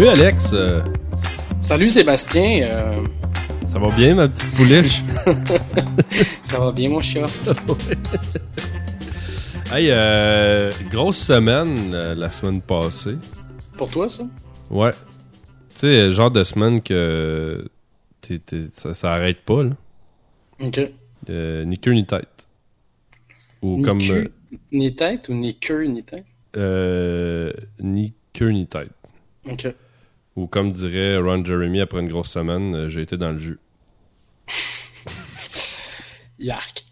Salut Alex. Euh, Salut Sébastien. euh, ça va bien ma petite pouliche? ça va bien mon chat? hey, euh, grosse semaine euh, la semaine passée. Pour toi ça? Ouais. Tu sais, genre de semaine que ça, ça arrête pas, là. Ok. Ni queue ni tête. Ou Ni comme... queue, ni tête ou ni queue ni tête? euh, ni queue ni tête. Ok. Ou comme dirait Ron Jeremy après une grosse semaine, euh, j'ai été dans le jus. Yark.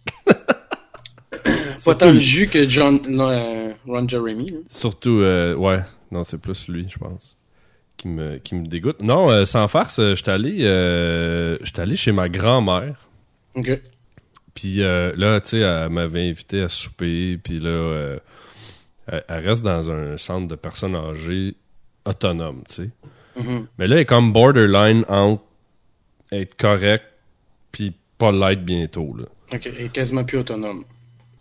Pas tant le jus que John, non, euh, Ron Jeremy. Surtout, euh, ouais, non, c'est plus lui, je pense, qui me, qui me dégoûte. Non, euh, sans farce, j'étais allé, j'étais allé chez ma grand-mère. Ok. Puis euh, là, tu sais, elle m'avait invité à souper. Puis là, euh, elle, elle reste dans un centre de personnes âgées autonomes, tu sais. Mhm. Mais là, elle est comme borderline entre être correct puis pas l'être bientôt, là. Ok. Elle est quasiment plus autonome.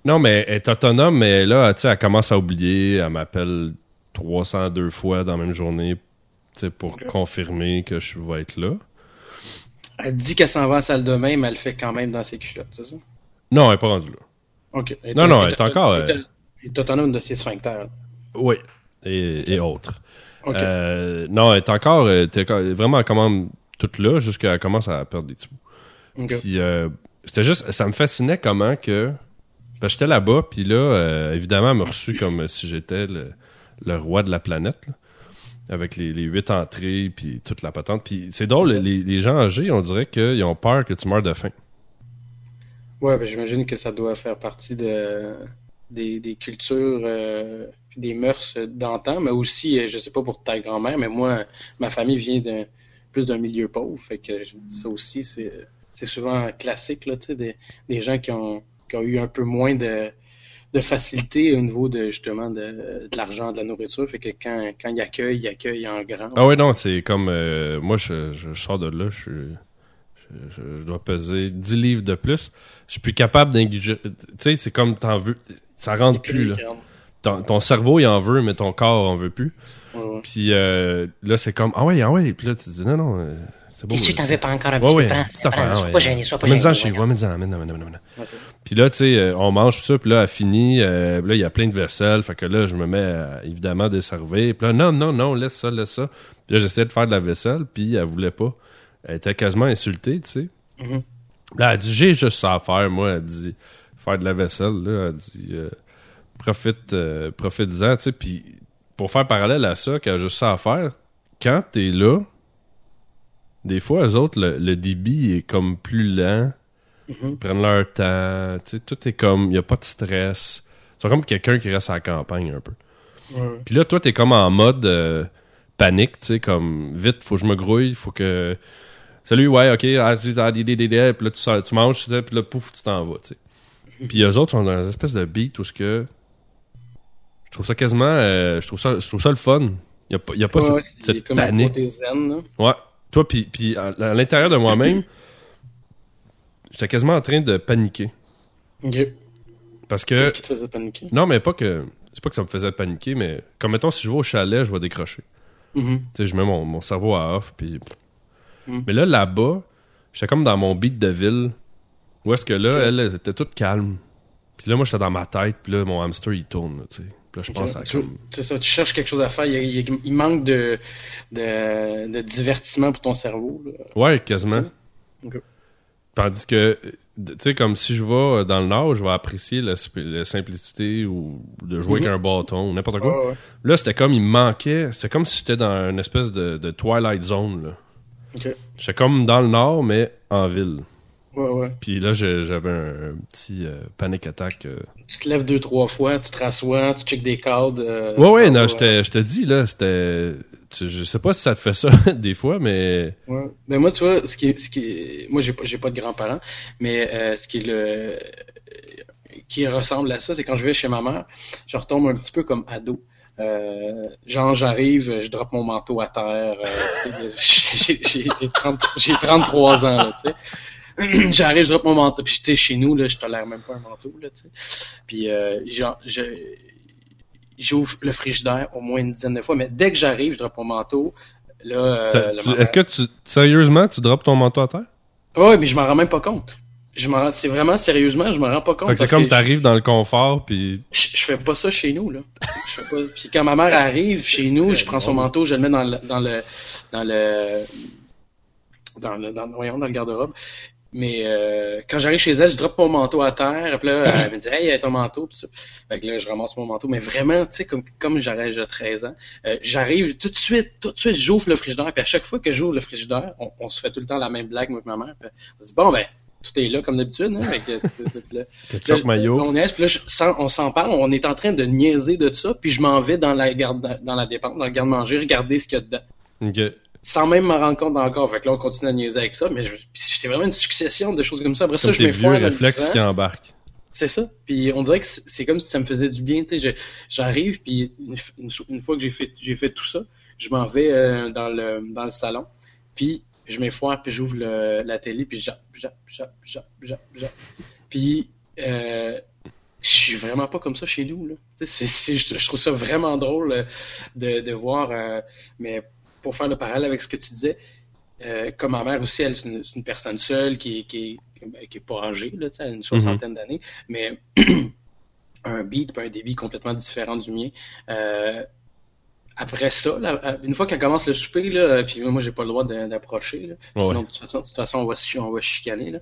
Non, mais elle est autonome, mais là, tu sais, elle commence à oublier. Elle m'appelle 302 fois dans la même journée, pour confirmer que je vais être là. Elle dit qu'elle s'en va à la salle de bain, mais elle le fait quand même dans ses culottes, c'est ça? Non, elle est pas rendue là. Ok. Elle Non, non, elle est encore, Elle, elle est autonome de ses sphincters. Oui. Et, et autres. Euh, non, elle est encore, euh, elle était encore- vraiment comme toute là jusqu'à qu'elle commence à perdre des petits bouts. Ok. Puis euh, c'était juste, ça me fascinait comment que, que j'étais là-bas, puis là, euh, évidemment, elle m'a reçu comme si j'étais le, le roi de la planète, là, avec les, les huit entrées, puis toute la patente. Puis c'est drôle, les, les gens âgés, on dirait qu'ils ont peur que tu meurs de faim. Ouais, ben, j'imagine que ça doit faire partie de, des, des cultures euh, des mœurs d'antan, mais aussi, euh, je sais pas pour ta grand-mère, mais moi, ma famille vient d'un plus d'un milieu pauvre, fait que ça aussi, c'est c'est souvent classique, là, tu sais, des, des gens qui ont, qui ont eu un peu moins de, de facilité au niveau de, justement, de, de l'argent, de la nourriture, fait que quand, quand ils accueillent, ils accueillent en grand. Ah ouais, non, c'est comme, euh, moi, je, je sors de là, je suis... Je, dois peser 10 livres de plus. Je suis plus capable d'ingurgiter. Tu sais, c'est comme t'en veux. Ça rentre plus, là. Ton, ton cerveau, il en veut, mais ton corps en veut plus. Ouais, ouais. Puis euh, là, c'est comme, ah ouais, ah ouais. Puis là, tu te dis, non, non, euh, c'est bon. T'es sûr que t'en veux pas encore un petit ouais, peu? Prends, petite affaire, prends, ouais. sois pas gêné, sois pas gêné. chez vous, c'est ça. Puis là, tu sais, euh, on mange tout ça, puis là, elle finit. euh, là, il y a plein de vaisselle. Fait que là, je me mets à, évidemment à desservir. Puis là, non, non, non, laisse ça, laisse ça. Puis là, j'essayais de faire de la vaisselle, puis elle voulait pas. Elle était quasiment insultée, tu sais. Mhm. Là, elle dit, j'ai juste ça à faire, moi. Elle dit, faire de la vaisselle, là. Elle dit, euh, profite, euh, profite-en, tu sais. Puis pour faire parallèle à ça, qu'elle a juste ça à faire, quand t'es là, des fois, eux autres, le, le débit est comme plus lent. Mhm. Ils prennent leur temps. Tu sais, tout est comme. Il n'y a pas de stress. C'est comme quelqu'un qui reste à la campagne un peu. Ouais. Puis là, toi, t'es comme en mode euh, panique, tu sais, comme vite, faut que je me grouille, faut que. Salut, ouais, ok, ah, tu ah, puis là, tu, sors- tu manges, puis là, pouf, tu t'en vas, tu sais. Puis eux autres sont dans une espèce de beat où ce que. Je trouve ça quasiment. euh, je, trouve ça, je trouve ça le fun. Il n'y a pas, y a pas Ouais, cette, cette comme zen. Ouais. Toi, puis, puis à, à l'intérieur de moi-même, j'étais quasiment en train de paniquer. Ok. Parce que. Qu'est-ce qui te faisait paniquer? Non, mais pas que. C'est pas que ça me faisait paniquer, mais comme mettons, si je vais au chalet, je vais décrocher. Mhm. Tu sais, je mets mon, mon cerveau à off, puis. Mm. Mais là, là-bas, j'étais comme dans mon beat de ville, où est-ce que là, elle, elle était toute calme. Puis là, moi, j'étais dans ma tête, puis là, mon hamster, il tourne, tu sais. Puis là, je pense à Tu- comme. C'est ça, tu cherches quelque chose à faire. Il, manque de, de, de divertissement pour ton cerveau. là. Ouais, quasiment. Tandis que, tu sais, comme si je vais dans le Nord, je vais apprécier la, simplicité ou de jouer avec un bâton ou n'importe quoi. Mhm. Ouais. Là, c'était comme, il manquait. C'était comme si j'étais dans une espèce de, de Twilight Zone, là. Ok. J'étais comme dans le Nord, mais en ville. Ouais, ouais. Puis là, j'avais un, petit euh, panic attack. euh. Tu te lèves deux, trois fois, tu te rassois, tu checkes des cadres. euh, Ouais, ouais, non, je te- je te dis, là, c'était... Je sais pas si ça te fait ça des fois, mais... Ouais. Ben moi, tu vois, ce qui, est- ce qui, est- moi, j'ai pas, j'ai pas de grands-parents, mais euh, ce qui est le, qui ressemble à ça, c'est quand je vais chez ma mère, je retombe un petit peu comme ado. Euh, genre, j'arrive, je drop mon manteau à terre. euh, tu sais, j'ai, j'ai, j'ai, 30 j'ai 33 ans, là, tu sais. J'arrive, je drop mon manteau. Puis, tu sais, chez nous, là, je tolère même pas un manteau, là, tu sais. Puis, euh, genre, je, j'ouvre le frigidaire au moins une dizaine de fois, mais dès que j'arrive, je drop mon manteau. là, euh, Est-ce que tu, sérieusement, tu droppes ton manteau à terre? Ouais, mais je m'en rends même pas compte. Je m'en c'est vraiment sérieusement, je m'en rends pas compte. Fait que c'est comme t'arrives dans le confort, puis je, je fais pas ça chez nous là. Je fais pas. Puis quand ma mère arrive chez nous, je prends son manteau, je le mets dans le dans le dans le dans le dans, voyons, dans le garde-robe. Mais euh, quand j'arrive chez elle, je drop mon manteau à terre, puis là, elle me dit Hey, ton manteau, puis ça. Fait que là, je ramasse mon manteau. Mais vraiment, tu sais, comme, comme j'aurais j'ai 13 ans, euh, j'arrive tout de suite, tout de suite, j'ouvre le frigidaire, puis à chaque fois que j'ouvre le frigidaire, on, on se fait tout le temps la même blague, moi et ma mère. Puis on se dit Bon ben, tout est là comme d'habitude, hein, puis là, Là. On puis là, je- on s'en parle, on est en train de niaiser de ça, puis je m'en vais dans la garde, dans la dépense, dans le garde-manger, regarder ce qu'il y a dedans. Sans même m'en rendre compte encore. Fait que là, on continue à niaiser avec ça, mais c'était vraiment une succession de choses comme ça. Après ça, je me vieux réflexes qui embarquent. C'est ça. Puis on dirait que c'est c'est comme si ça me faisait du bien. Tu sais, j'arrive puis une, fois que j'ai fait j'ai fait tout ça, je m'en vais euh, dans le dans le salon. Puis je m'effoire puis j'ouvre la télé puis jappe jappe jappe jappe jappe jappe. Puis euh, je suis vraiment pas comme ça chez nous là. C'est- c'est- je trouve ça vraiment drôle euh, de, de voir. euh, mais pour faire le parallèle avec ce que tu disais, euh, comme ma mère aussi, elle c'est une, personne seule qui est qui qui est pas âgée là, tu sais, elle a une soixantaine d'années, mais un beat un débit complètement différent du mien. Euh, après ça, là, une fois qu'elle commence le souper, là, puis moi j'ai pas le droit d'approcher, Ouais. sinon de toute façon, de toute façon, on va, on va chicaner. Là.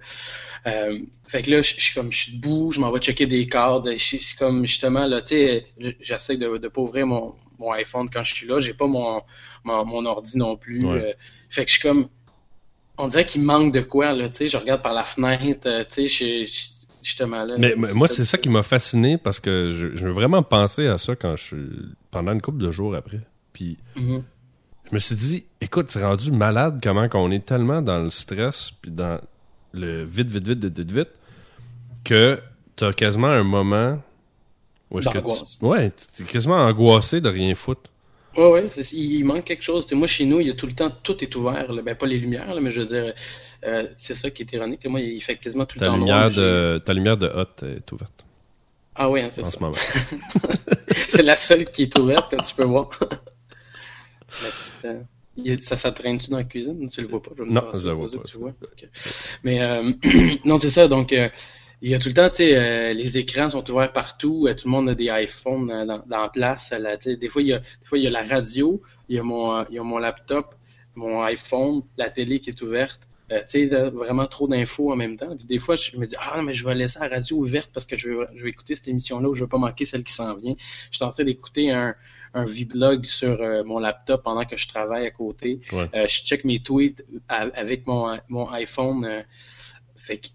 Euh, fait que là, je suis comme je suis debout, je m'en vais checker des cordes. C'est comme justement là, tu sais, j'essaie de, de pas ouvrir mon, mon iPhone quand je suis là. J'ai pas mon, mon, mon ordi non plus. Ouais. Euh, fait que je suis comme on dirait qu'il manque de quoi, là, tu sais, je regarde par la fenêtre, euh, tu sais, justement là. Mais, mais moi, c'est ça qui m'a fasciné parce que je, je veux vraiment penser à ça quand je suis pendant une couple de jours après. Puis Mhm. je me suis dit, écoute, c'est rendu malade comment qu'on est tellement dans le stress puis dans le vite, vite, vite, vite, vite, vite que t'as quasiment un moment où est-ce que D'angoisse. tu- ouais, t'es quasiment angoissé de rien foutre. Ouais, ouais, il, manque quelque chose. Tu sais, moi, chez nous, il y a tout le temps, tout est ouvert. là. Ben, pas les lumières, là, mais je veux dire, euh, c'est ça qui est ironique. Moi, il fait quasiment tout le Ta temps lumière noir. De ta lumière de hot est ouverte Ah ouais, hein, c'est en ça. ce moment. c'est la seule qui est ouverte, comme tu peux voir. la petite, euh, ça, ça traîne-tu dans la cuisine? Tu le vois pas? me Non, je pour vois pas. Tu vois? Ok. Mais, euh, non, c'est ça. Donc, euh, il y a tout le temps, tu sais, euh, les écrans sont ouverts partout. euh, tout le monde a des iPhones euh, dans, dans la place. euh, là, tu sais, des fois, il y a, des fois, il y a la radio, il y a mon, il y a mon laptop, mon iPhone, la télé qui est ouverte. Euh, tu sais, vraiment trop d'infos en même temps. Puis des fois, je me dis, ah, mais je vais laisser la radio ouverte parce que je vais, je vais écouter cette émission-là où je veux pas manquer celle qui s'en vient. Je suis en train d'écouter un, un vlog sur euh, mon laptop pendant que je travaille à côté. Ouais. Euh, je check mes tweets avec mon, mon iPhone. euh, fait que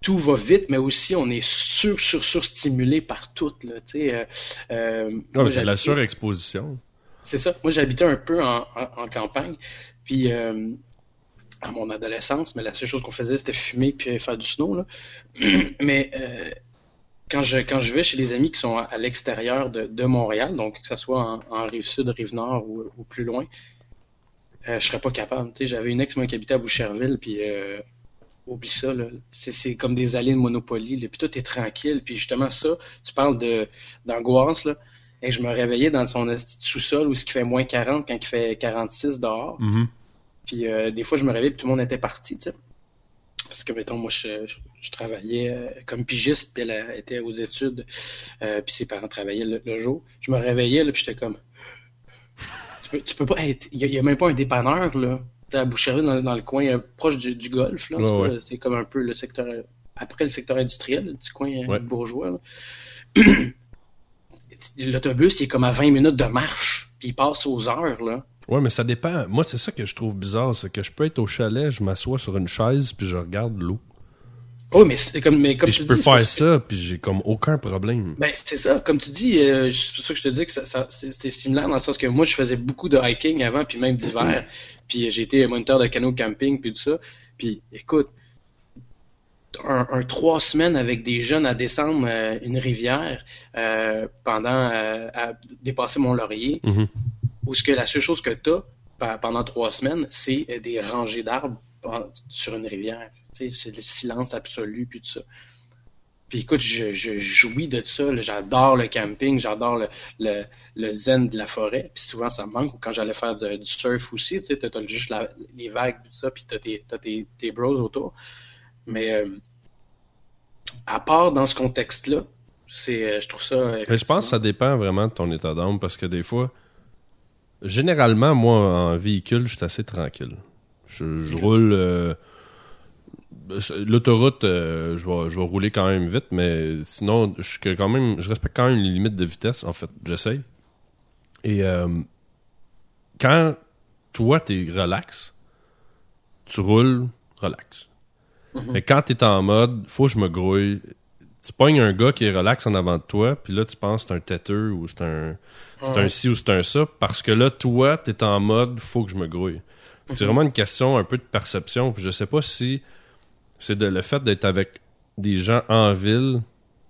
tout va vite, mais aussi on est sur, sur, surstimulé par tout. Là, tu sais, euh, euh, mais c'est la surexposition. c'est ça. Moi, j'habitais un peu en, en, en campagne. Puis, euh, à mon adolescence, mais la seule chose qu'on faisait, c'était fumer puis faire du snow. Là. mais euh, quand, je, quand je vais chez des amis qui sont à, à l'extérieur de, de Montréal, donc que ce soit en, en rive sud, rive nord ou, ou plus loin, euh, je serais pas capable. Tu sais, J'avais une ex, moi, qui habitait à Boucherville, puis euh, oublie ça. là. C'est c'est comme des allées de Monopoly. Là. Puis tout est tranquille. Puis justement, ça, tu parles de d'angoisse. là. Et je me réveillais dans son sous-sol où ce qui fait moins 40 quand il fait 46 dehors. Mhm. Puis euh, des fois, je me réveillais puis tout le monde était parti, tu sais. Parce que, mettons, moi, je, je, je travaillais euh, comme pigiste, puis elle était aux études, euh, puis ses parents travaillaient le, le jour. Je me réveillais, là, puis j'étais comme... Tu peux, tu peux pas... Il y, a même pas un dépanneur, là. À Boucherville, dans, dans le coin euh, proche du, du golf, là. Ouais. C'est comme un peu le secteur... Après le secteur industriel, le petit coin euh, Ouais. bourgeois. L'autobus, il est comme à 20 minutes de marche, puis il passe aux heures, là. Ouais, mais ça dépend. Moi, c'est ça que je trouve bizarre, c'est que je peux être au chalet, je m'assois sur une chaise puis je regarde l'eau. Oh, mais c'est comme, mais comme tu je peux dis, faire ça, puis j'ai comme aucun problème. Ben, c'est ça, comme tu dis, euh, c'est pour ça que je te dis que ça, c'est similaire dans le sens que moi, je faisais beaucoup de hiking avant, puis même d'hiver, puis j'ai été moniteur de canot camping, puis tout ça. Puis, écoute, un, un trois semaines avec des jeunes à descendre euh, une rivière euh, pendant euh, à dépasser Mont-Laurier, Mhm. où ce que la seule chose que tu as pendant trois semaines, c'est des rangées d'arbres sur une rivière. C'est le silence absolu, puis tout ça. Puis écoute, je, je jouis de ça. J'adore le camping, j'adore le, le, le, zen de la forêt. Puis souvent, ça me manque. Quand j'allais faire du surf aussi, tu sais, t'as juste les vagues, tout ça, puis t'as tes, tes, tes bros autour. Mais euh, à part dans ce contexte-là, c'est, euh, je trouve ça. Mais je pense que ça dépend vraiment de ton état d'âme parce que des fois, généralement, moi, en véhicule, je suis assez tranquille. Je, roule. Euh, l'autoroute, je, vais, je vais rouler quand même vite, mais sinon, je, suis quand même, je respecte quand même les limites de vitesse. En fait, j'essaye. Et quand toi, t'es relax, tu roules relax. Mhm. Mais quand t'es en mode, faut que je me grouille, tu pognes un gars qui est relax en avant de toi, puis là, tu penses que c'est un têteux ou c'est un, c'est un ci ou c'est un ça, parce que là, toi, t'es en mode, faut que je me grouille. C'est mhm. vraiment une question un peu de perception. Puis je sais pas si c'est le fait d'être avec des gens en ville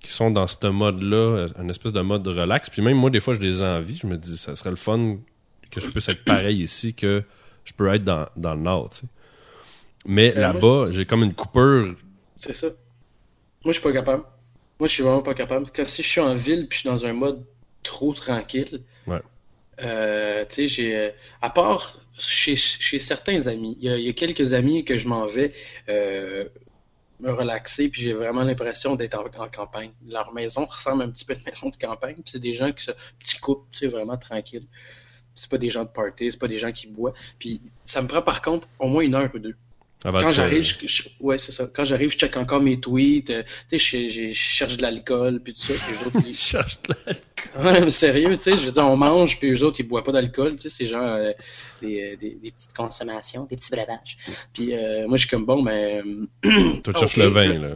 qui sont dans ce mode-là, un espèce de mode relax. Puis même moi, des fois, j'ai des envies. Je me dis, ça serait le fun que je puisse être pareil ici que je peux être dans, dans le Nord. Tu sais. Mais euh, là-bas, j'ai comme une coupure. C'est ça. Moi, je suis pas capable. Moi, je suis vraiment pas capable. Quand si je suis en ville puis je suis dans un mode trop tranquille, ouais. euh, tu sais, j'ai. Euh, à part chez, chez certains amis, il y, a, quelques amis que je m'en vais euh, me relaxer puis j'ai vraiment l'impression d'être en, campagne. Leur maison ressemble un petit peu à une maison de campagne. Puis c'est des gens qui se. Petit couple, tu sais, vraiment tranquille. C'est pas des gens de party, c'est pas des gens qui boivent. Puis ça me prend par contre au moins une heure ou deux quand j'arrive, je, ouais, c'est ça. Quand j'arrive, je check encore mes tweets. Euh, tu sais, je, cherche de l'alcool, puis tout ça. Puis autres, ils cherchent de l'alcool. Ouais, mais sérieux, tu sais, je veux dire, on mange, puis eux autres, ils boivent pas d'alcool. Tu sais, c'est genre euh, des, des, des, petites consommations, des petits breuvages. Puis euh, moi, je suis comme bon, mais. Toi, tu cherches le vin, là.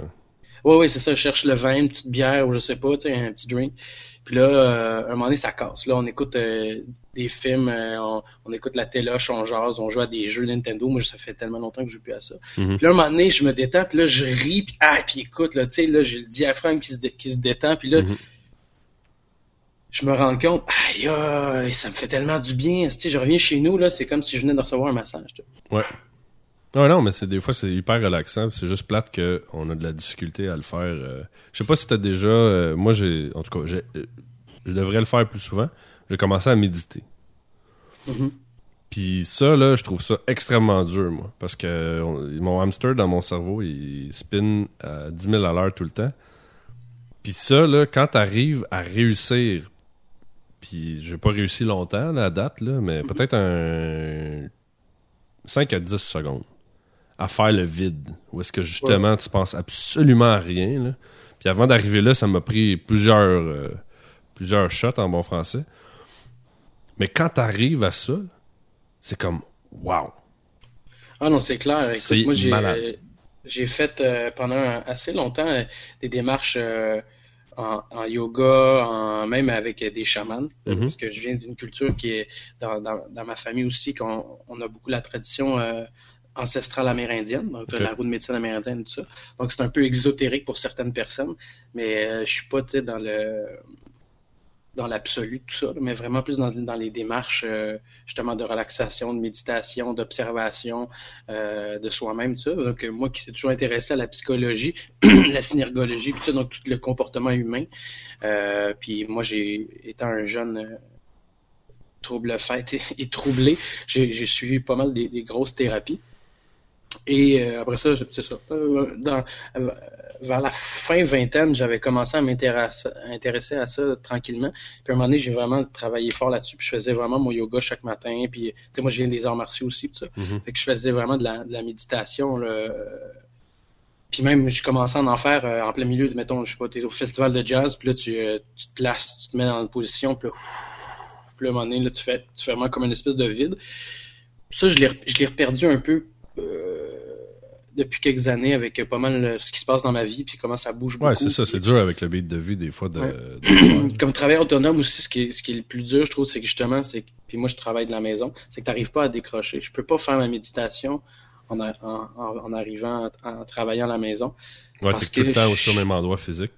Ouais, ouais, c'est ça. Je cherche le vin, une petite bière, ou je sais pas, tu sais, un petit drink. Puis là, euh, un moment donné, ça casse. Là, on écoute euh, des films, euh, on, écoute la téloche, on jase, on joue à des jeux Nintendo. Moi, ça fait tellement longtemps que je joue plus à ça. Mhm. Puis là, un moment donné, je me détends, puis là, je ris, puis ah, puis écoute, là, tu sais, là, j'ai le diaphragme qui se, qui se détend, puis là, mhm. je me rends compte, aïe, aïe, ça me fait tellement du bien. Tu sais, je reviens chez nous, là, c'est comme si je venais de recevoir un massage. Ouais. Non, non, mais c'est des fois c'est hyper relaxant. C'est juste plate qu'on a de la difficulté à le faire. Euh. Je sais pas si t'as déjà. Euh, moi, j'ai. En tout cas, j'ai, euh, je devrais le faire plus souvent. J'ai commencé à méditer. Mm-hmm. Puis ça, là, je trouve ça extrêmement dur, moi. Parce que mon hamster dans mon cerveau, il spin à 10 000 à l'heure tout le temps. Puis ça, là, quand t'arrives à réussir, puis j'ai pas réussi longtemps, la date, là, mais mm-hmm. peut-être un 5 à 10 secondes à faire le vide. Où est-ce que justement tu penses absolument à rien. Là. Puis avant d'arriver là, ça m'a pris plusieurs, euh, plusieurs shots en bon français. Mais quand tu arrives à ça, c'est comme wow. Ah non, c'est clair. Écoute, moi, j'ai, j'ai fait euh, pendant assez longtemps euh, des démarches en, yoga, en, même avec des chamans, mm-hmm. parce que je viens d'une culture qui est dans, dans, dans ma famille aussi, qu'on on a beaucoup la tradition ancestrale amérindienne, donc la roue de médecine amérindienne tout ça. Donc c'est un peu exotérique pour certaines personnes, mais euh, je suis pas dans le dans l'absolu tout ça, mais vraiment plus dans, dans les démarches euh, justement de relaxation, de méditation, d'observation euh, de soi-même, tout ça. Donc moi qui s'est toujours intéressé à la psychologie, la synergologie, tout ça, donc tout le comportement humain. puis moi j'ai été un jeune trouble fait et, troublé. J'ai suivi pas mal des grosses thérapies. Et euh, après ça, c'est ça. Euh, dans, vers la fin vingtaine, j'avais commencé à m'intéresser à ça tranquillement. Puis à un moment donné, j'ai vraiment travaillé fort là-dessus. Puis je faisais vraiment mon yoga chaque matin. Puis, tu sais, moi, j'ai des arts martiaux aussi, tout ça. Mm-hmm. Fait que je faisais vraiment de la, de la méditation. Là. Puis même, je commençais à en faire euh, en plein milieu de, mettons, je sais pas, t'es au festival de jazz, puis là, tu, tu te places, tu te mets dans une position, puis là, puis là, à un moment donné, là, tu fais, tu fais vraiment comme une espèce de vide. Ça, je l'ai perdu un peu depuis quelques années avec pas mal euh, ce qui se passe dans ma vie puis comment ça bouge beaucoup. Ouais, c'est ça, c'est dur avec le beat de vie des fois de, comme travailleur autonome aussi ce qui est, ce qui est le plus dur je trouve c'est que justement c'est puis moi je travaille de la maison, c'est que tu n'arrives pas à décrocher. Je peux pas faire ma méditation en, en, en, arrivant en travaillant à la maison. Ouais, parce que tout le temps aussi au même endroit physique.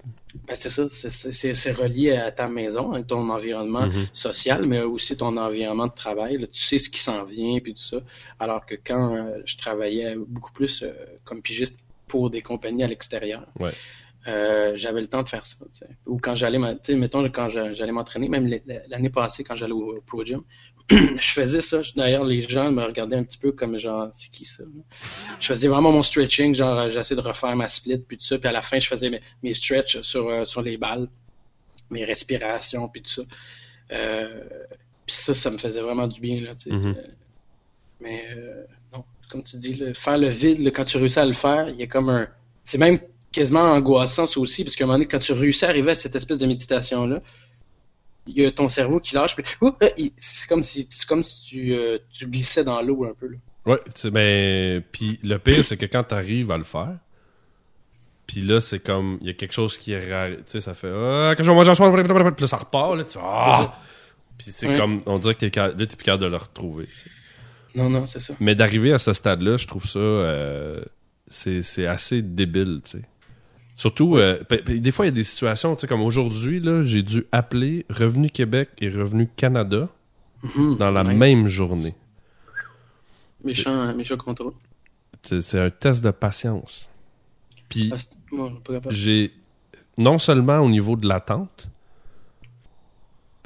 Ben c'est ça, c'est relié à ta maison, à ton environnement mm-hmm. social, mais aussi ton environnement de travail. tu sais ce qui s'en vient, puis tout ça. Alors que quand euh, je travaillais beaucoup plus euh, comme pigiste pour des compagnies à l'extérieur, ouais. euh, j'avais le temps de faire ça. t'sais. Ou quand j'allais, mettons, quand j'a- j'allais m'entraîner, même l'année passée, quand j'allais au Pro Gym, je faisais ça. D'ailleurs, les gens me regardaient un petit peu comme genre, c'est qui ça? Je faisais vraiment mon stretching, genre, j'essayais de refaire ma split, puis tout ça. Puis à la fin, je faisais mes, mes stretches sur, euh, sur les balles, mes respirations, puis tout ça. Euh, puis ça, ça me faisait vraiment du bien, là, tu sais. Mhm. t'sais. Mais euh, non, comme tu dis, là, faire le vide, là, quand tu réussis à le faire, il y a comme un... C'est même quasiment angoissant, ça aussi, parce qu'à un moment donné, quand tu réussis à arriver à cette espèce de méditation-là, il y a ton cerveau qui lâche, puis euh, c'est comme si, c'est comme si tu, euh, tu glissais dans l'eau un peu. Là. Ouais, tu sais, ben, puis le pire, c'est que quand t'arrives à le faire, puis là, c'est comme, il y a quelque chose qui est rare, tu sais, ça fait, ah, que je vais puis là, ça repart, là, tu ah! Puis c'est Ouais. comme, on dirait que t'es, là, t'es plus capable de le retrouver, tu sais. Non, non, c'est ça. Mais d'arriver à ce stade-là, je trouve ça, euh, c'est, c'est assez débile, tu sais. Surtout, euh, des fois, il y a des situations, tu sais, comme aujourd'hui, là, j'ai dû appeler Revenu Québec et Revenu Canada Mhm. dans la Nice. même journée. Méchant, méchant contrôle. C'est, c'est un test de patience. Puis, Ah, j'ai non seulement au niveau de l'attente,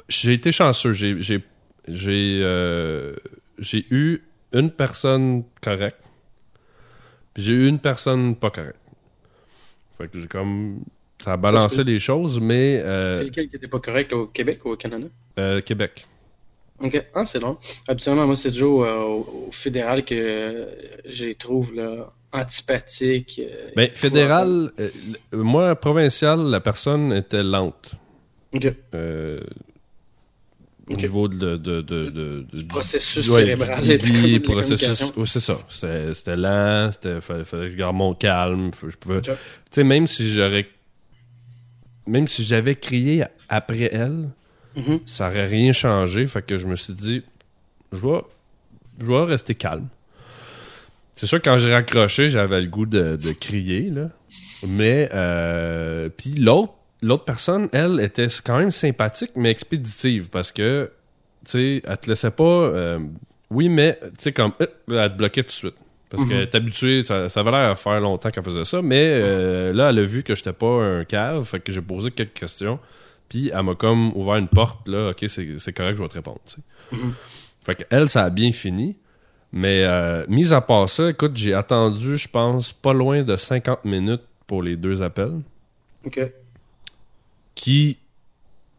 j'ai été chanceux. J'ai j'ai j'ai euh, j'ai eu une personne correcte, puis j'ai eu une personne pas correcte. Fait que j'ai comme ça a balancé c'est- les choses, mais C'est euh, lequel qui était pas correct au Québec ou au Canada? euh, Québec. Ok, ah, c'est long. Habituellement, moi, c'est toujours euh, au, fédéral que je les trouve là, antipathiques. euh, Ben fédéral, moi provincial, la personne était lente. Ok. Au niveau de, de, de, de- de- du processus ouais, cérébral du et processus. Oui, c'est ça. C'était lent, c'était fallait, fallait que je garde mon calme. Je pouvais. Tu sais, même si j'aurais. Même si j'avais crié après elle, Mhm. ça aurait rien changé. Fait que je me suis dit, je vais, je vais rester calme. C'est sûr que quand j'ai raccroché, j'avais le goût de, de crier, là. Mais, euh, puis l'autre, l'autre personne, elle, était quand même sympathique, mais expéditive, parce que, tu sais, elle te laissait pas, euh, oui, mais, tu sais, comme, euh, elle te bloquait tout de suite. Parce qu'elle est habituée, ça, ça avait l'air à faire longtemps qu'elle faisait ça, mais euh, là, elle a vu que j'étais pas un cave, fait que j'ai posé quelques questions, puis elle m'a comme ouvert une porte, là, ok, c'est correct, je vais te répondre, tu sais. Mhm. Fait que elle, ça a bien fini. Mais euh, mis à part ça, écoute, j'ai attendu, je pense, pas loin de 50 minutes pour les deux appels. Ok. Qui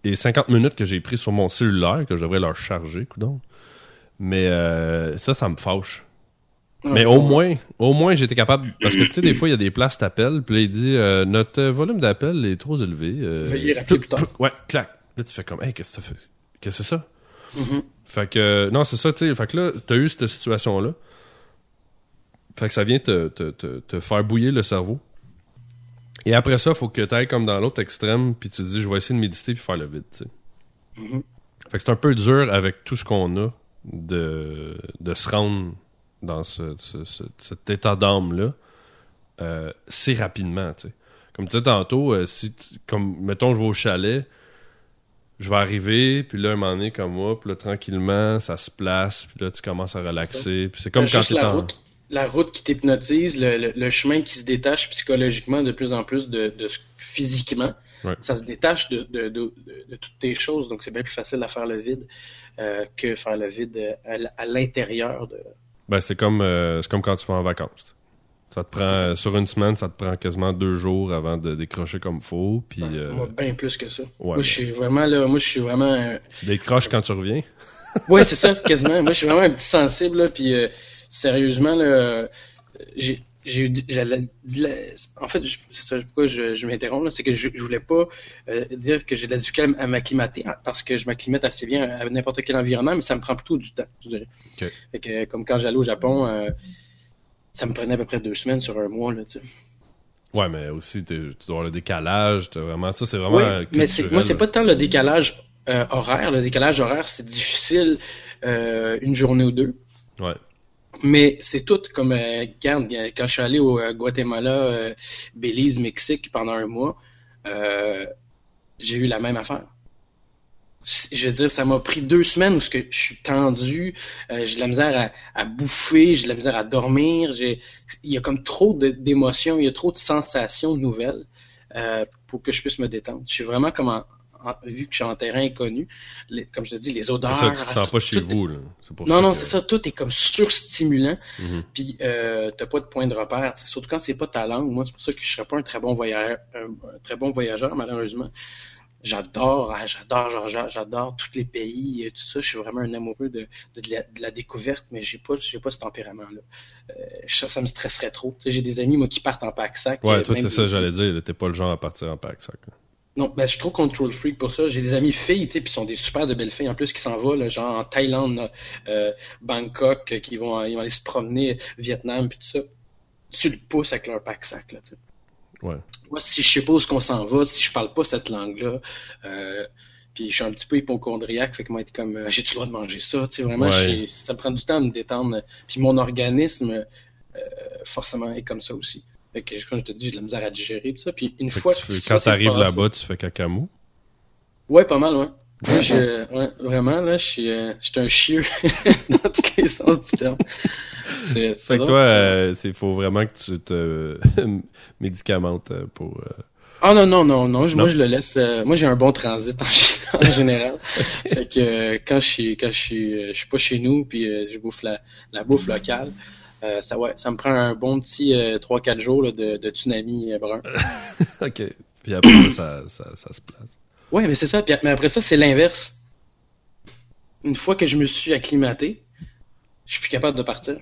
est 50 minutes que j'ai pris sur mon cellulaire, que je devrais leur charger, coudon. Mais euh, ça, ça me fâche. Mais au moins, au moins, j'étais capable. Parce que tu sais, des fois, il y a des places t'appelles, puis là, il dit euh, Notre volume d'appel est trop élevé. euh, Veuillez rappeler plus tard. Ouais, clac. Là, tu fais comme Hey, qu'est-ce que ça fait? Qu'est-ce que c'est ça? Mhm. Fait que, non, c'est ça, tu sais. Fait que là, t'as eu cette situation-là. Fait que ça vient te, te, te, te faire bouillir le cerveau. Et après ça, faut que t'ailles comme dans l'autre extrême, puis tu te dis, je vais essayer de méditer puis faire le vide, tu sais. Mhm. Fait que c'est un peu dur avec tout ce qu'on a de, de se rendre dans ce, ce- ce- cet état d'âme-là euh, si rapidement, tu sais. Comme tu disais tantôt, euh, si tu- comme mettons je vais au chalet, je vais arriver, puis là un moment donné comme moi, puis là tranquillement ça se place, puis là tu commences à relaxer, puis c'est comme Ben, quand juste tu en... route, la route qui t'hypnotise, le, le- le chemin qui se détache psychologiquement de plus en plus de, de physiquement. Ouais. Ça se détache de, de, de, toutes tes choses, donc c'est bien plus facile à faire le vide euh, que faire le vide euh, à, à l'intérieur de. Ben c'est comme euh, c'est comme quand tu vas en vacances. Ça te prend euh, sur une semaine, ça te prend quasiment deux jours avant de décrocher comme faut, puis Moi, bien plus que ça. ouais, moi, ben. je suis vraiment là. Moi, je suis vraiment. tu décroches quand tu reviens? Ouais, c'est ça, quasiment. Moi, je suis vraiment un petit sensible, là, puis sérieusement, là, j'ai j'ai eu, j'allais- en fait, c'est ça, pourquoi je, je m'interromps, là, c'est que je, je voulais pas euh, dire que j'ai de la difficulté à m'acclimater, hein, parce que je m'acclimate assez bien à n'importe quel environnement, mais ça me prend plutôt du temps, je dirais. Fait que, comme quand j'allais au Japon, euh, ça me prenait à peu près deux semaines sur un mois, là, tu sais. Ouais, mais aussi tu dois avoir le décalage, t'as vraiment ça, c'est vraiment Oui, mais moi, c'est pas tant le décalage euh, horaire. Le décalage horaire, c'est difficile une journée ou deux. Ouais. Mais c'est tout comme, euh, regarde, quand je suis allé au euh, Guatemala, euh, Belize, Mexique pendant un mois, euh, j'ai eu la même affaire. Je veux dire, ça m'a pris deux semaines où je suis tendu, euh, j'ai de la misère à, à bouffer, j'ai de la misère à dormir, il y a comme trop d'émotions, il y a trop de sensations nouvelles. euh, pour que je puisse me détendre. Je suis vraiment comme en, vu que je suis en terrain inconnu, comme je te dis, les odeurs. C'est ça tu sens pas chez vous, là. non, non, c'est ça. Tout est comme surstimulant. Mm Puis, euh, t'as pas de point de repère. Surtout quand c'est pas ta langue. Moi, c'est pour ça que je serais pas un très bon voyageur, un, très bon voyageur, malheureusement. J'adore, hein, j'adore, j'adore tous les pays, et tout ça. Je suis vraiment un amoureux de, de, la, découverte, mais j'ai pas, j'ai pas ce tempérament-là. Euh, ça, me stresserait trop. J'ai des amis, moi, qui partent en pack-sac. Ouais, toi, c'est ça, j'allais dire. T'es pas le genre à partir en pack-sac. Non, ben, je suis trop control freak pour ça. J'ai des amis filles, tu sais, puis sont des super de belles filles en plus qui s'en vont, genre en Thaïlande, euh, Bangkok, qui vont, ils vont aller se promener, Vietnam, puis tout ça. Tu le pousses avec leur pack-sac, là, tu sais. Ouais. Moi, si je sais pas où qu'on s'en va, si je parle pas cette langue-là, euh, puis je suis un petit peu hypochondriaque, fait que moi être comme, euh, j'ai-tu le droit de manger ça, tu sais, vraiment, ça prend du temps à me détendre. Puis mon organisme, euh, forcément, est comme ça aussi. Fait que, comme je te dis, j'ai de la misère à digérer, tout ça. Puis une fois que, tu Quand t'arrives là-bas, tu fais cacamou? Ouais, pas mal, ouais. Moi, je, ouais, vraiment, là, je suis, euh, je suis un chieux dans tous les sens du terme. C'est, fait que toi, euh, il faut vraiment que tu te médicamentes euh, pour... Euh, ah non, non, non, non, moi je le laisse... moi j'ai un bon transit en, général. fait que quand je suis quand je suis, je suis pas chez nous, puis je bouffe la, la bouffe locale, euh, ça, ouais, ça me prend un bon petit 3-4 euh, jours là, de, de, tsunami euh, brun. OK. Puis après ça, ça, ça, se place. Ouais, mais c'est ça. Puis, mais après ça, c'est l'inverse. Une fois que je me suis acclimaté, je suis plus capable de partir.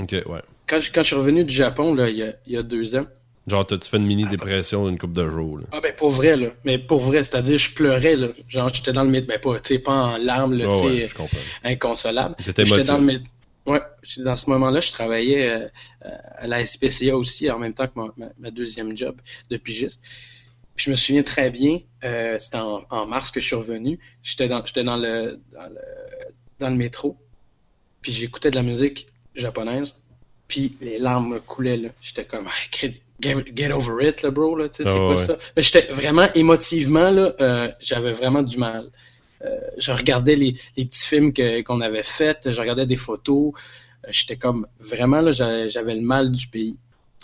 OK, ouais. Quand je, quand je suis revenu du Japon, là, il y a, il y a deux ans. Genre, tu fait une mini-dépression d'une coupe de jours, là? Ah, ben, pour vrai, là. Mais pour vrai, c'est-à-dire, je pleurais, là. Genre, j'étais dans le métro. Ben, pas, pas en larmes, là, tu sais, inconsolable. J'étais dans le métro. Ouais, dans ce moment-là, je travaillais euh, à la SPCA aussi, en même temps que ma, deuxième job de pigiste. je me souviens très bien, euh, c'était en, mars que je suis revenu. J'étais dans, j'étais dans le, dans le, métro, puis j'écoutais de la musique japonaise, puis les larmes me coulaient. J'étais comme, get, over it, là, bro, là, tu sais, c'est ah quoi ça? Mais j'étais vraiment émotivement, là, euh, j'avais vraiment du mal. Euh, je regardais les, petits films qu'on avait faits, je regardais des photos. Euh, j'étais comme vraiment là, j'avais le mal du pays.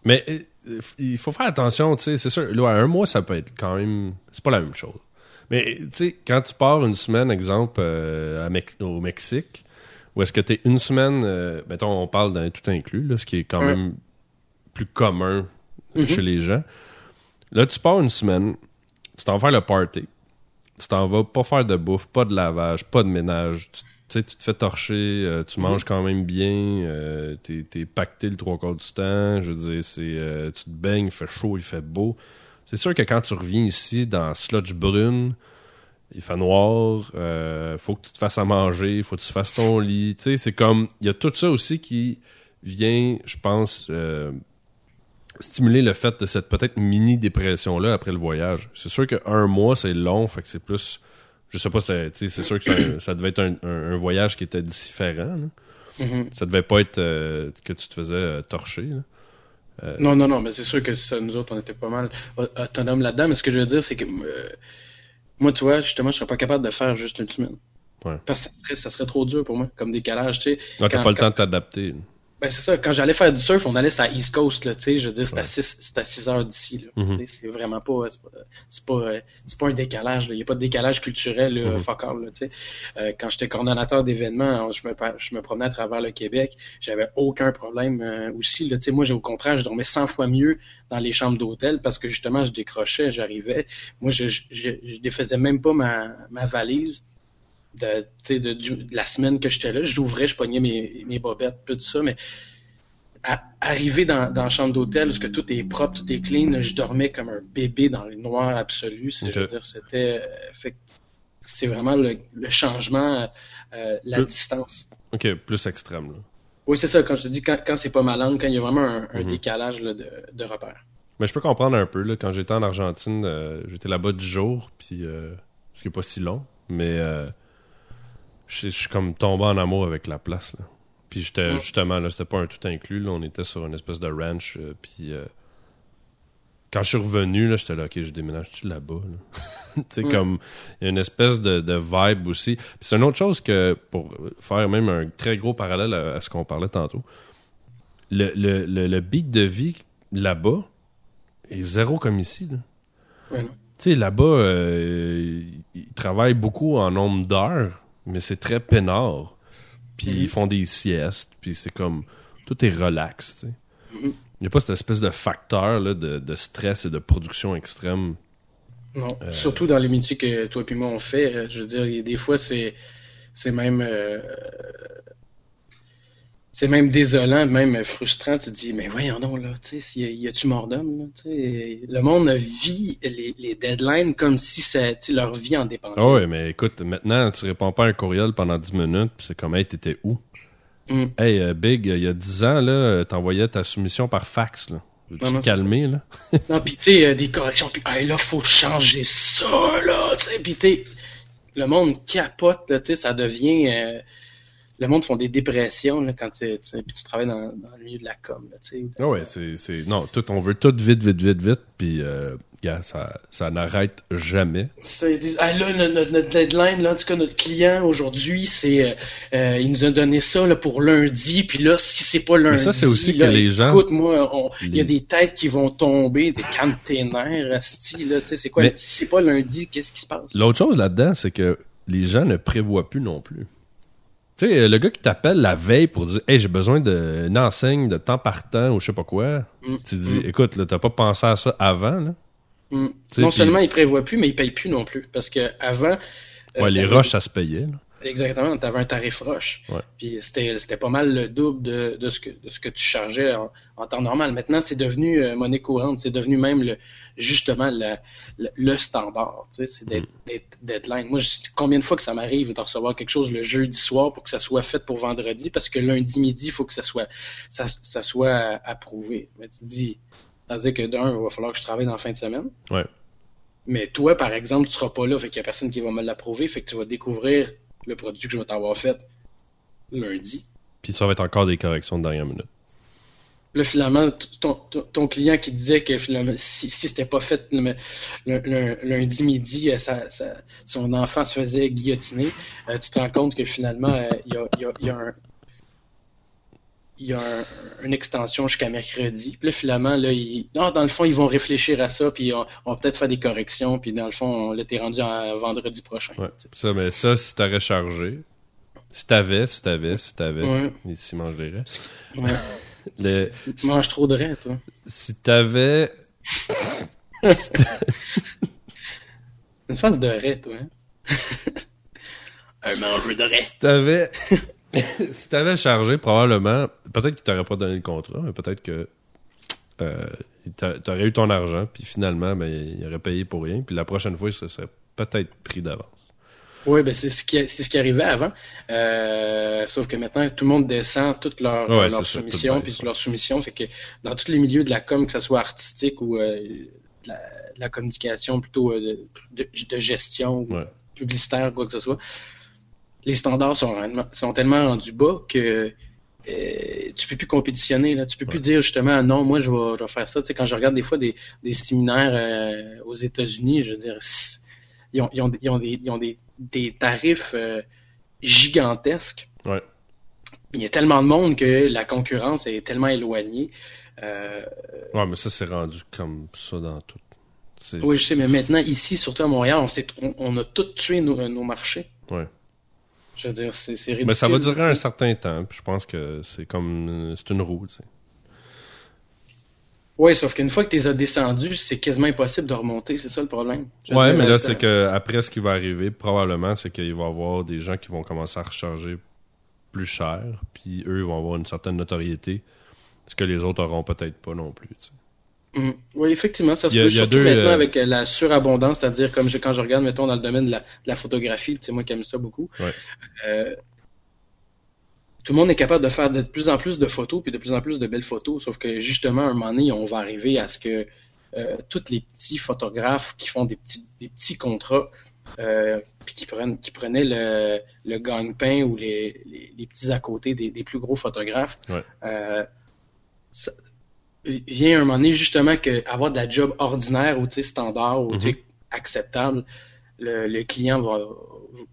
Mais euh, il faut faire attention, tu sais, c'est sûr. Là, un mois, ça peut être quand même. C'est pas la même chose. Mais tu sais, quand tu pars une semaine, exemple, au Mexique, ou est-ce que tu es une semaine, mettons, on parle d'un tout inclus, là, ce qui est quand même plus commun mm-hmm. chez les gens. Là, tu pars une semaine, tu t'en fais le party tu t'en vas pas faire de bouffe, pas de lavage, pas de ménage. Tu, sais, tu te fais torcher, euh, tu mhm. manges quand même bien, euh, t'es, es pacté le trois quarts du temps. Je veux dire, c'est, euh, tu te baignes, il fait chaud, il fait beau. C'est sûr que quand tu reviens ici dans sludge brune, il fait noir, faut que tu te fasses à manger, faut que tu fasses ton lit. Tu sais, c'est comme, il y a tout ça aussi qui vient, je pense, stimuler le fait de cette peut-être mini dépression là après le voyage. C'est sûr qu'un mois c'est long, fait que c'est plus je sais pas c'est sûr que ça, devait être un, voyage qui était différent. Mm-hmm. Ça devait pas être euh, que tu te faisais euh, torcher. Euh, non, non, non, mais c'est sûr que ça, nous autres, on était pas mal autonomes là-dedans. Mais ce que je veux dire, c'est que moi, tu vois, justement, je serais pas capable de faire juste une semaine. Parce que ça serait, trop dur pour moi, comme décalage, tu sais. t'as pas le temps de t'adapter. Ben, c'est ça. Quand j'allais faire du surf, on allait sur la East Coast, là, tu sais. Je veux dire, c'était à 6, à 6 heures d'ici, là. Mm-hmm. C'est vraiment pas, c'est pas, c'est pas, un décalage, Il n'y a pas de décalage culturel, là, mm-hmm. tu sais. Euh, quand j'étais coordonnateur d'événements, je me, je me promenais à travers le Québec. J'avais aucun problème, euh, aussi, là, tu sais. Moi, au contraire, je dormais 100 fois mieux dans les chambres d'hôtel parce que justement, je décrochais, j'arrivais. Moi, je, je, je, défaisais même pas ma, ma valise de, de, de, la semaine que j'étais là. J'ouvrais, je pognais mes, mes bobettes, tout ça, mais arriver dans, dans la chambre d'hôtel, où que tout est propre, tout est clean, je dormais comme un bébé dans le noir absolu. C'est, je veux dire, c'était, euh, c'est vraiment le, changement, euh, la distance. Ok, plus extrême. Là. Oui, c'est ça. Quand je te dis, quand, quand c'est pas ma langue, quand il y a vraiment un, mhm. décalage là, de, de repères. Mais je peux comprendre un peu. Là, quand j'étais en Argentine, euh, j'étais là-bas du jour, puis ce qui est pas si long, mais je suis comme tombé en amour avec la place. Là. Puis j'étais justement, là, c'était pas un tout inclus. Là, on était sur une espèce de ranch. Euh, puis euh, quand je suis revenu, là, j'étais là, ok, je déménage-tu là-bas? tu sais, comme, y a une espèce de, de vibe aussi. Puis c'est une autre chose que, pour faire même un très gros parallèle à, ce qu'on parlait tantôt, le, le, le, beat de vie là-bas est zéro comme ici. Là. Ouais, non. Tu sais, là-bas, euh, ils travaillent beaucoup en nombre d'heures, mais c'est très peinard. Puis Mhm. ils font des siestes, puis c'est comme... Tout est relax, tu sais. Mhm. Il n'y a pas cette espèce de facteur là, de, de stress et de production extrême. Non. Euh, Surtout dans les métiers que toi et moi on fait. euh, Je veux dire, des fois, c'est, c'est même, euh, c'est même désolant, même frustrant. Tu te dis, mais voyons donc, là, tu sais, y a-tu mort d'homme, là, tu sais. Le monde vit les, les deadlines comme si ça, leur vie en dépendait. Ah ouais, mais écoute, maintenant, tu réponds pas à un courriel pendant 10 minutes, puis c'est comme, hey, t'étais où? Mm. Hey, euh, Big, il y a 10 ans, là, t'envoyais ta soumission par fax, là. Non, non, te calmer, là? Non, pis tu sais, euh, des corrections, pis hey, là, faut changer ça, là, tu sais, pis tu le monde capote, là, tu sais, ça devient... euh, le monde font des dépressions, là, quand tu, tu, puis tu travailles dans, dans le milieu de la com, là, tu sais. Ah ouais, c'est, c'est, non, tout, on veut tout vite, vite, vite, vite, puis, euh, gars, ça, ça n'arrête jamais. Ça, ils disent, ah là, notre, deadline, là, en tout cas, notre client aujourd'hui, c'est, euh, euh, il nous a donné ça, là, pour lundi, puis là, si c'est pas lundi, ça, c'est aussi là, que les gens- écoute, moi, on- il y a des têtes qui vont tomber, des containers, asti, là, tu sais, c'est quoi, Mais- si c'est pas lundi, qu'est-ce qui se passe? L'autre chose là-dedans, c'est que les gens ne prévoient plus non plus. Tu sais, le gars qui t'appelle la veille pour dire Hey, j'ai besoin d'une enseigne de temps par temps ou je sais pas quoi. Mm. Tu dis Mm. Écoute, là, t'as pas pensé à ça avant, là? Mm. Non seulement ils prévoient plus, mais ils payent plus non plus. Parce que avant. euh, Ouais, les t'avais- roches, ça se payait, là. Exactement, tu avais un tarif roche. Ouais. Puis c'était c'était pas mal le double de, de, ce, que, de ce que tu chargeais en, en temps normal. Maintenant, c'est devenu euh, monnaie courante. C'est devenu même le, justement la- le, le standard. Tu sais, c'est d'être d'être deadline. Moi, je, combien de fois que ça m'arrive de recevoir quelque chose le jeudi soir pour que ça soit fait pour vendredi? Parce que lundi midi, il faut que ça soit, ça, ça soit approuvé. Mais tu dis, ça veut dire que d'un, il va falloir que je travaille dans la fin de semaine. Ouais. Mais toi, par exemple, tu seras pas là, fait qu'il y a personne qui va me l'approuver, fait que tu vas découvrir le produit que je vais t'avoir fait lundi. Puis ça va être encore des corrections de dernière minute. Là, finalement, ton, ton, ton client qui disait que finalement, si, si c'était pas fait le, le- le- lundi midi, euh, ça, ça- son enfant se faisait guillotiner, euh, tu te rends compte que finalement, euh, il y, a, y a- il y a un- il y a un- une extension jusqu'à mercredi. Puis là, finalement, là, ils- non, dans le fond, ils vont réfléchir à ça, puis on, on va peut-être faire des corrections, puis dans le fond, on l'était rendu à vendredi prochain. Ouais. Ça, mais ça, si t'aurais chargé, si t'avais, si t'avais, si t'avais, Ouais. ici mange les restes. Ouais. Le- Tu manges trop de raies, toi. si t'avais, Une face de raie, toi. Hein? un mangeur de raie. si t'avais, si t'avais chargé, probablement, peut-être qu'il t'aurait pas donné le contrat, mais peut-être que euh, t'a- t'aurais eu ton argent, puis finalement, ben, il aurait payé pour rien, puis la prochaine fois, il se serait peut-être pris d'avance. Oui, ben c'est ce qui c'est ce qui arrivait avant. Euh, sauf que maintenant, tout le monde descend toutes leurs Ouais, ça, soumissions, puis baisse. leurs soumissions. Fait que dans tous les milieux de la com, que ce soit artistique ou euh, de, la, de la communication plutôt euh, de, de, de gestion ou Ouais. publicitaire, quoi que ce soit, les standards sont, tellement rendus bas que euh, tu peux plus compétitionner. Là. Tu peux plus dire justement non, moi je vais, je vais faire ça. Tu sais, quand je regarde des fois des, des séminaires euh, aux États-Unis, je veux dire, ils ont, ils ont, ils ont des, ils ont des, des tarifs euh, gigantesques. Ouais. Il y a tellement de monde que la concurrence est tellement éloignée. Ouais, mais ça, c'est rendu comme ça dans tout. Oui, je sais, mais maintenant, ici, surtout à Montréal, on, on, on a tout tué nos, nos marchés. Ouais. Je veux dire, c'est ridicule. Mais ça va durer un certain temps, puis je pense que c'est comme, euh, c'est une roue, tu sais. Oui, sauf qu'une fois que tu les as descendus, c'est quasiment impossible de remonter, c'est ça le problème. Dire, mais euh, là, c'est que après, ce qui va arriver, probablement, c'est qu'il va y avoir des gens qui vont commencer à recharger plus cher, puis eux vont avoir une certaine notoriété, ce que les autres auront peut-être pas non plus. tu Mhm. Oui, effectivement, ça se peut surtout deux, maintenant euh, avec euh, la surabondance, c'est-à-dire comme je, quand je regarde, mettons, dans le domaine de la, de la photographie, tu sais, moi qui aime ça beaucoup, Ouais. euh, tout le monde est capable de faire de plus en plus de photos, puis de plus en plus de belles photos, sauf que justement, à un moment donné, on va arriver à ce que euh, tous les petits photographes qui font des petits, des petits contrats, euh, puis qui, prennent, qui prenaient le, le gagne-pain ou les, les, les petits à côté des, des plus gros photographes, Ouais. euh, ça- vient un moment donné justement que avoir de la job ordinaire ou standard ou tu sais, acceptable, le, le client va,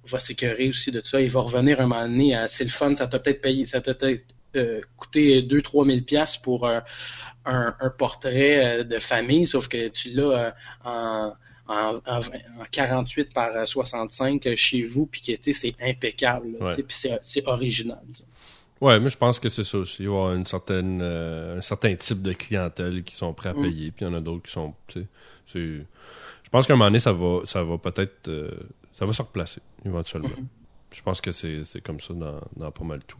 va s'écœurer aussi de ça. Il va revenir un moment donné à c'est le fun, ça t'a peut-être payé, ça t'a peut-être euh, coûté 2-3 000 piastres pour, euh, un, un portrait euh, de famille, sauf que tu l'as euh, en, en, en, en 48 par 65 euh, chez vous, puis que tu sais, c'est impeccable, puis c'est- c'est original. Ouais, mais je pense que c'est ça aussi. Il va y avoir une certaine, euh, un certain type de clientèle qui sont prêts à Mm. payer, puis il y en a d'autres qui sont. tu sais, c'est- Je pense qu'à un moment donné, ça va, ça va peut-être. euh, ça va se replacer, éventuellement. Mm-hmm. Je pense que c'est comme ça dans, dans pas mal tout.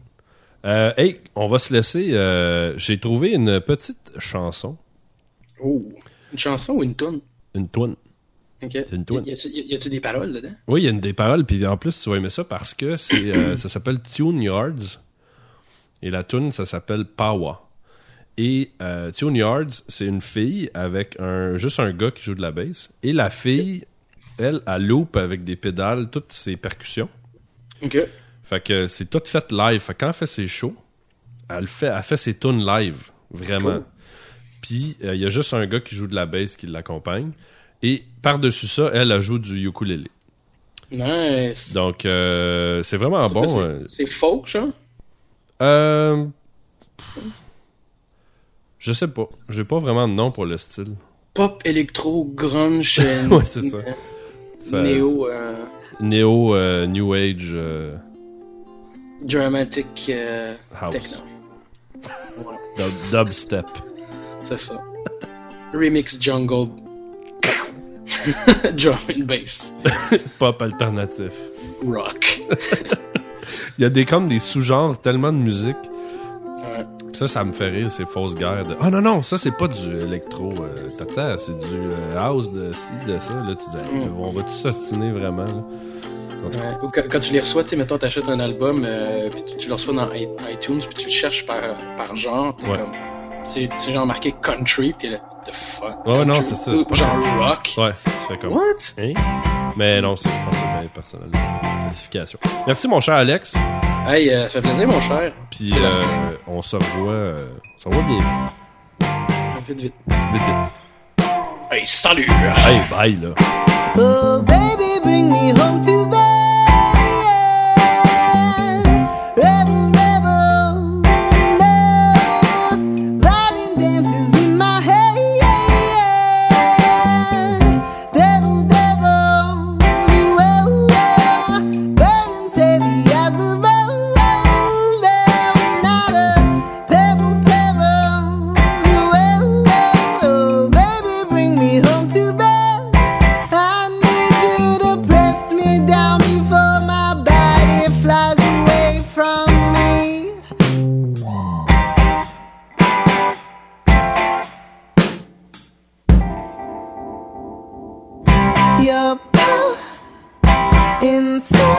Euh, hey, on va se laisser. J'ai trouvé une petite chanson, Oh. Une chanson ou une tune? une toune. Ok. C'est une toune. Y a-tu y a-tu des paroles dedans? Oui, il y a une des paroles, puis en plus, tu vas aimer ça parce que c'est, euh, ça s'appelle Tune Yards. Et la tune, ça s'appelle Pawa. Et euh, Tune Yards, c'est une fille avec un juste un gars qui joue de la bass. Et la fille, elle, elle loupe avec des pédales toutes ses percussions. Ok. Fait que c'est tout fait live. Fait que quand elle fait ses shows, elle fait, elle fait ses tunes live. Vraiment. Cool. Puis euh, il y a juste un gars qui joue de la bass qui l'accompagne. Et par-dessus ça, elle, elle joue du ukulélé. Nice. Donc, euh, c'est vraiment bon. c'est- euh. Folk, genre? Euh, Je sais pas. J'ai pas vraiment de nom pour le style. Pop, électro, grunge, Ouais, c'est ça. euh, Ça- néo, euh, Néo, euh, New Age, dramatic House. techno. Ouais, dub- Dubstep. c'est ça. Remix jungle. Drum and bass. Pop alternatif. Rock. Il y a des comme des sous-genres, tellement de musique. Ça, ça me fait rire, ces fausses guerres. De... Ah non, non, ça, c'est pas du électro. Euh, tata, c'est du euh, house de ci, de ça. Là, tu dis, hey, Mm. on va tout s'ostiner vraiment. Là? Ouais. Ou quand, quand tu les reçois, tu sais, mettons, t'achètes un album, euh, puis tu, tu le reçois dans iTunes, puis tu le cherches par, par genre, t'es Ouais. comme... C'est genre marqué country, pis t'es là, the fuck? Ouais, non, c'est ça, Ou Genre rock? Ouais, tu fais comme. What? Hein? Mais non, c'est, je pense que c'est bien personnel. Classification. Merci, mon cher Alex. Hey, euh, ça fait plaisir, mon cher. Puis euh, on se revoit, euh, on se revoit bien Vite, vite. vite, vite. Hey, salut! Hey, bye là. Oh, baby, bring me home to bed. so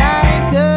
Like. Good